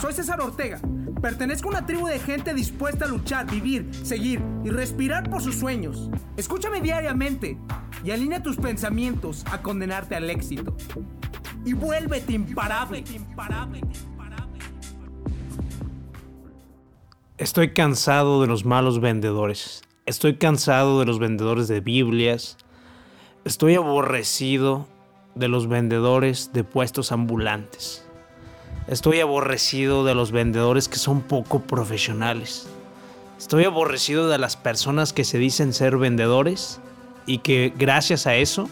Soy César Ortega. Pertenezco a una tribu de gente dispuesta a luchar, vivir, seguir y respirar por sus sueños. Escúchame diariamente y alinea tus pensamientos a condenarte al éxito. Y vuélvete imparable. Estoy cansado de los malos vendedores. Estoy cansado de los vendedores de Biblias. Estoy aborrecido de los vendedores de puestos ambulantes. Estoy aborrecido de los vendedores que son poco profesionales. Estoy aborrecido de las personas que se dicen ser vendedores y que gracias a eso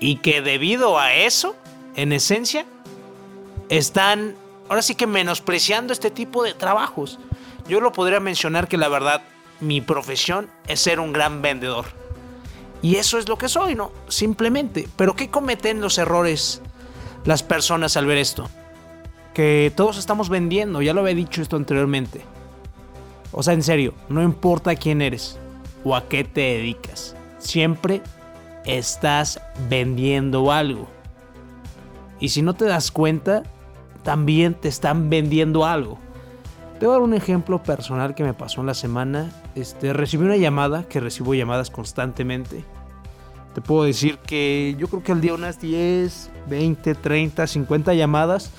y que debido a eso, en esencia, están ahora sí que menospreciando este tipo de trabajos. Yo lo podría mencionar que la verdad, mi profesión es ser un gran vendedor. Y eso es lo que soy, ¿no? Simplemente. Pero ¿qué cometen los errores las personas al ver esto? Que todos estamos vendiendo, ya lo había dicho esto anteriormente. O sea, en serio, no importa quién eres o a qué te dedicas, siempre estás vendiendo algo. Y si no te das cuenta, también te están vendiendo algo. Te voy a dar un ejemplo personal que me pasó en la semana. Este, recibí una llamada, que recibo llamadas constantemente. Te puedo decir que yo creo que al día unas 10, 20, 30, 50 llamadas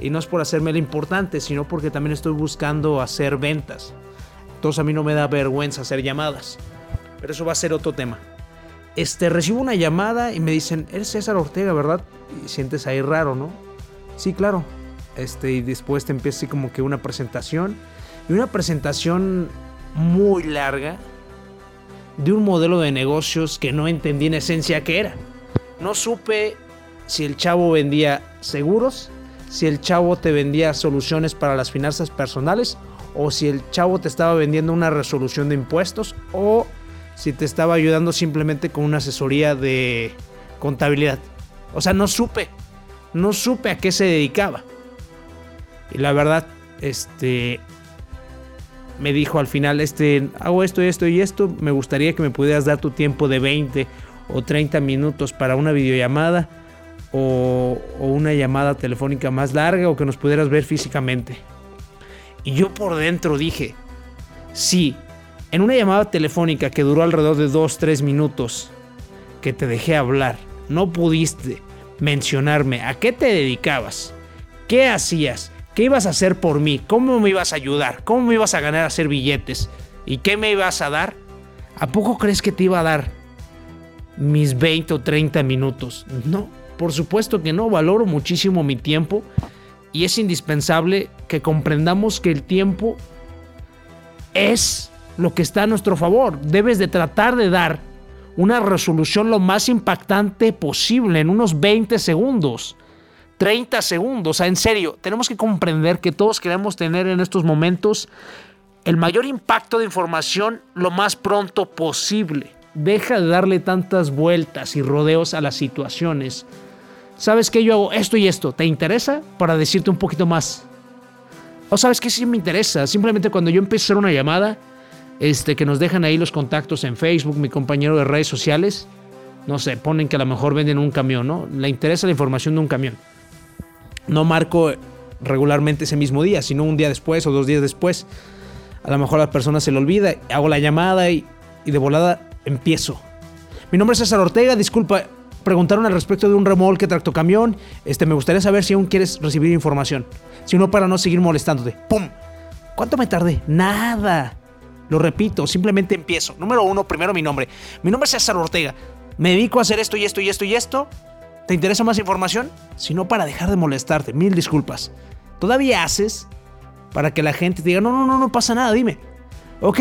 y no es por hacerme la importante, sino porque también estoy buscando hacer ventas. Entonces a mí no me da vergüenza hacer llamadas. Pero eso va a ser otro tema. Este, recibo una llamada y me dicen, eres César Ortega, ¿verdad? Y sientes ahí raro, ¿no? Sí, claro. Este, y después te empieza así como que una presentación. Y una presentación muy larga de un modelo de negocios que no entendí en esencia qué era. No supe si el chavo vendía seguros si el chavo te vendía soluciones para las finanzas personales o si el chavo te estaba vendiendo una resolución de impuestos o si te estaba ayudando simplemente con una asesoría de contabilidad. O sea, no supe, no supe a qué se dedicaba. Y la verdad, este me dijo al final, este, hago esto, esto y esto, me gustaría que me pudieras dar tu tiempo de 20 o 30 minutos para una videollamada o, una llamada telefónica más larga o que nos pudieras ver físicamente. Y yo por dentro dije, sí, en una llamada telefónica que duró alrededor de 2-3 minutos, que te dejé hablar, no pudiste mencionarme a qué te dedicabas, qué hacías, qué ibas a hacer por mí, cómo me ibas a ayudar, cómo me ibas a ganar a hacer billetes y qué me ibas a dar. ¿A poco crees que te iba a dar mis 20 o 30 minutos? No, por supuesto que no, valoro muchísimo mi tiempo y es indispensable que comprendamos que el tiempo es lo que está a nuestro favor. Debes de tratar de dar una resolución lo más impactante posible en unos 20 segundos. 30 segundos, en serio, tenemos que comprender que todos queremos tener en estos momentos el mayor impacto de información lo más pronto posible. Deja de darle tantas vueltas y rodeos a las situaciones. ¿Sabes qué? Yo hago esto y esto. ¿Te interesa? Para decirte un poquito más. O sabes que sí me interesa. Simplemente cuando yo hacer una llamada, este, que nos dejan ahí los contactos en Facebook, mi compañero de redes sociales, no sé, ponen que a lo mejor venden un camión, ¿no? Le interesa la información de un camión. No marco regularmente ese mismo día, sino un día después o dos días después. A lo mejor a la persona se le olvida, hago la llamada y, y de volada empiezo. Mi nombre es César Ortega, disculpa, preguntaron al respecto de un remolque tractocamión. Este, me gustaría saber si aún quieres recibir información. Si no, para no seguir molestándote. ¡Pum! ¿Cuánto me tardé? Nada. Lo repito, simplemente empiezo. Número uno, primero mi nombre. Mi nombre es César Ortega. Me dedico a hacer esto y esto y esto y esto. ¿Te interesa más información? Si no, para dejar de molestarte. Mil disculpas. ¿Todavía haces para que la gente te diga, no, no, no, no pasa nada, dime? Ok,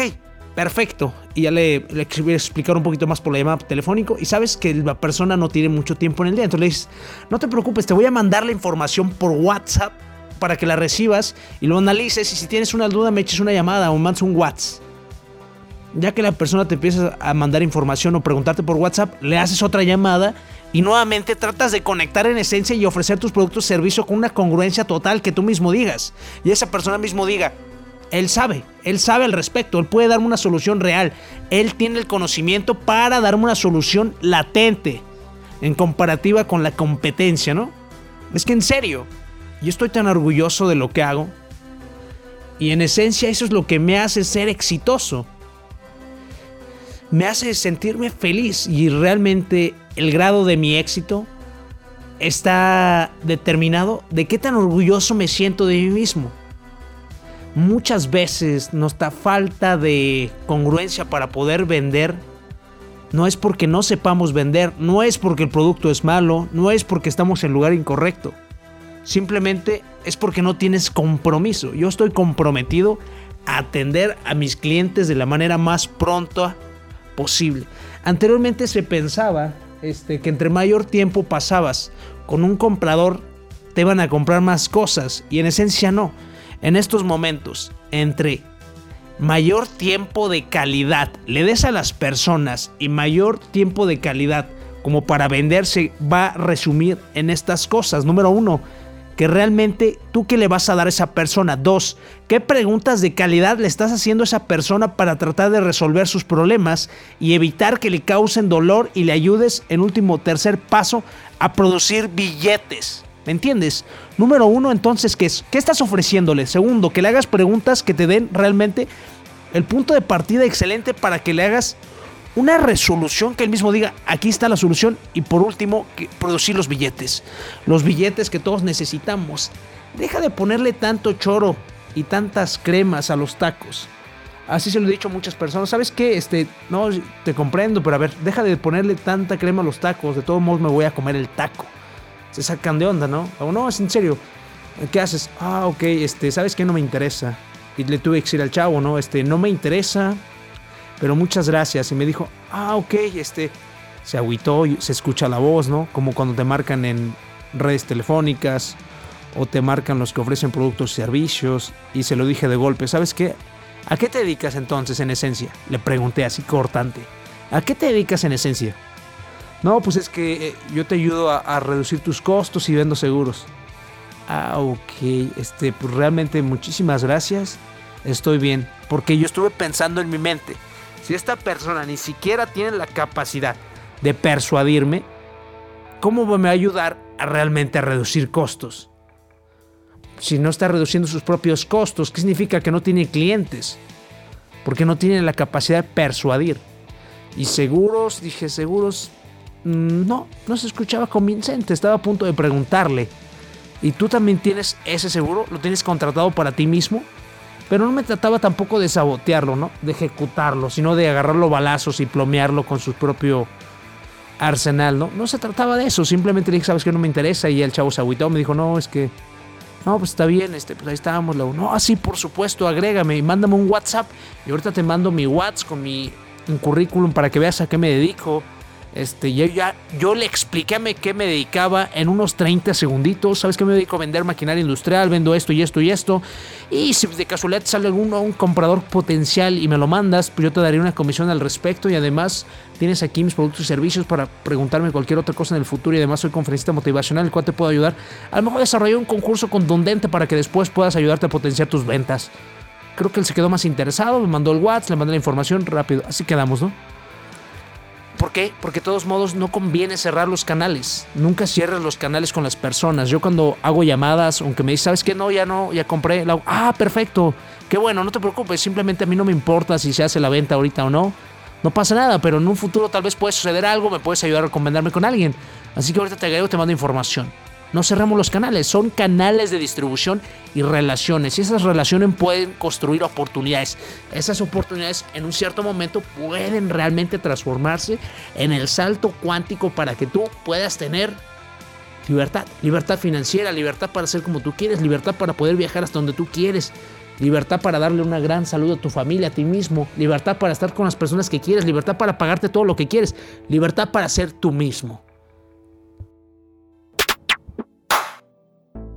perfecto. Y ya le, le voy a explicar un poquito más por la llamada telefónico. Y sabes que la persona no tiene mucho tiempo en el día. Entonces le dices, no te preocupes, te voy a mandar la información por WhatsApp para que la recibas y lo analices. Y si tienes una duda, me eches una llamada o mandas un WhatsApp. Ya que la persona te empieza a mandar información o preguntarte por WhatsApp, le haces otra llamada y nuevamente tratas de conectar en esencia y ofrecer tus productos o servicios con una congruencia total que tú mismo digas. Y esa persona mismo diga, él sabe, él sabe al respecto, él puede darme una solución real. Él tiene el conocimiento para darme una solución latente en comparativa con la competencia, ¿no? Es que en serio, yo estoy tan orgulloso de lo que hago Y en esencia eso es lo que me hace ser exitoso. Me hace sentirme feliz y realmente el grado de mi éxito está determinado de qué tan orgulloso me siento de mí mismo. Muchas veces da falta de congruencia para poder vender. No es porque no sepamos vender, no es porque el producto es malo, no es porque estamos en lugar incorrecto. Simplemente es porque no tienes compromiso. Yo estoy comprometido a atender a mis clientes de la manera más pronta posible. Anteriormente se pensaba este, que entre mayor tiempo pasabas con un comprador, te van a comprar más cosas. Y en esencia no. En estos momentos, entre mayor tiempo de calidad le des a las personas y mayor tiempo de calidad como para venderse va a resumir en estas cosas. Número uno, que realmente tú qué le vas a dar a esa persona. Dos, qué preguntas de calidad le estás haciendo a esa persona para tratar de resolver sus problemas y evitar que le causen dolor y le ayudes en último tercer paso a producir billetes. ¿Me entiendes? Número uno, entonces, ¿qué es? ¿Qué estás ofreciéndole? Segundo, que le hagas preguntas que te den realmente el punto de partida excelente para que le hagas una resolución que él mismo diga, aquí está la solución. Y por último, producir los billetes. Los billetes que todos necesitamos. Deja de ponerle tanto choro y tantas cremas a los tacos. Así se lo he dicho a muchas personas. ¿Sabes qué? Este, no, te comprendo, pero a ver, deja de ponerle tanta crema a los tacos. De todos modos me voy a comer el taco. Se sacan de onda, ¿no? O no, es en serio. ¿Qué haces? Ah, ok, este, ¿sabes qué? No me interesa. Y le tuve que decir al chavo, ¿no? Este, no me interesa pero muchas gracias. Y me dijo, ah, ok, este, se agüitó, se escucha la voz, ¿no? Como cuando te marcan en redes telefónicas o te marcan los que ofrecen productos y servicios. Y se lo dije de golpe, ¿sabes qué? ¿A qué te dedicas entonces en esencia? Le pregunté así cortante. ¿A qué te dedicas en esencia? No, pues es que eh, yo te ayudo a, reducir tus costos y vendo seguros. Ah, ok. Este, pues realmente muchísimas gracias. Estoy bien. Porque yo estuve pensando en mi mente. Si esta persona ni siquiera tiene la capacidad de persuadirme, ¿cómo me va a ayudar a realmente a reducir costos? Si no está reduciendo sus propios costos, ¿qué significa que no tiene clientes? Porque no tiene la capacidad de persuadir. Y seguros, dije seguros, no, no se escuchaba convincente, estaba a punto de preguntarle. ¿Y tú también tienes ese seguro? ¿Lo tienes contratado para ti mismo? Pero no me trataba tampoco de sabotearlo, ¿no? De ejecutarlo, sino de agarrarlo balazos y plomearlo con su propio arsenal, ¿no? No se trataba de eso, simplemente le dije, sabes que no me interesa y el chavo se agüitó, me dijo, no, es que, no, pues está bien, este, pues ahí estábamos, no, así por supuesto, agrégame y mándame un WhatsApp y ahorita te mando mi WhatsApp con mi currículum para que veas a qué me dedico este, yo, ya, yo le expliqué a qué me dedicaba en unos 30 segunditos. ¿Sabes que me dedico a vender maquinaria industrial? Vendo esto y esto y esto. Y si de casualidad sale alguno, un comprador potencial y me lo mandas, pues yo te daré una comisión al respecto. Y además tienes aquí mis productos y servicios para preguntarme cualquier otra cosa en el futuro. Y además soy conferencista motivacional, el cual te puedo ayudar. A lo mejor desarrollar un concurso contundente para que después puedas ayudarte a potenciar tus ventas. Creo que él se quedó más interesado, me mandó el WhatsApp, le mandé la información rápido. Así quedamos, ¿no? ¿Por qué? Porque de todos modos no conviene cerrar los canales. Nunca cierres los canales con las personas. Yo cuando hago llamadas, aunque me dices, ¿sabes qué? No, ya no, ya compré. ah, perfecto. Qué bueno, no te preocupes. Simplemente a mí no me importa si se hace la venta ahorita o no. No pasa nada, pero en un futuro tal vez puede suceder algo, me puedes ayudar a recomendarme con alguien. Así que ahorita te agrego, te mando información. No cerramos los canales, son canales de distribución y relaciones. Y esas relaciones pueden construir oportunidades. Esas oportunidades en un cierto momento pueden realmente transformarse en el salto cuántico para que tú puedas tener libertad. Libertad financiera, libertad para hacer como tú quieres, libertad para poder viajar hasta donde tú quieres. Libertad para darle una gran salud a tu familia, a ti mismo. Libertad para estar con las personas que quieres. Libertad para pagarte todo lo que quieres. Libertad para ser tú mismo.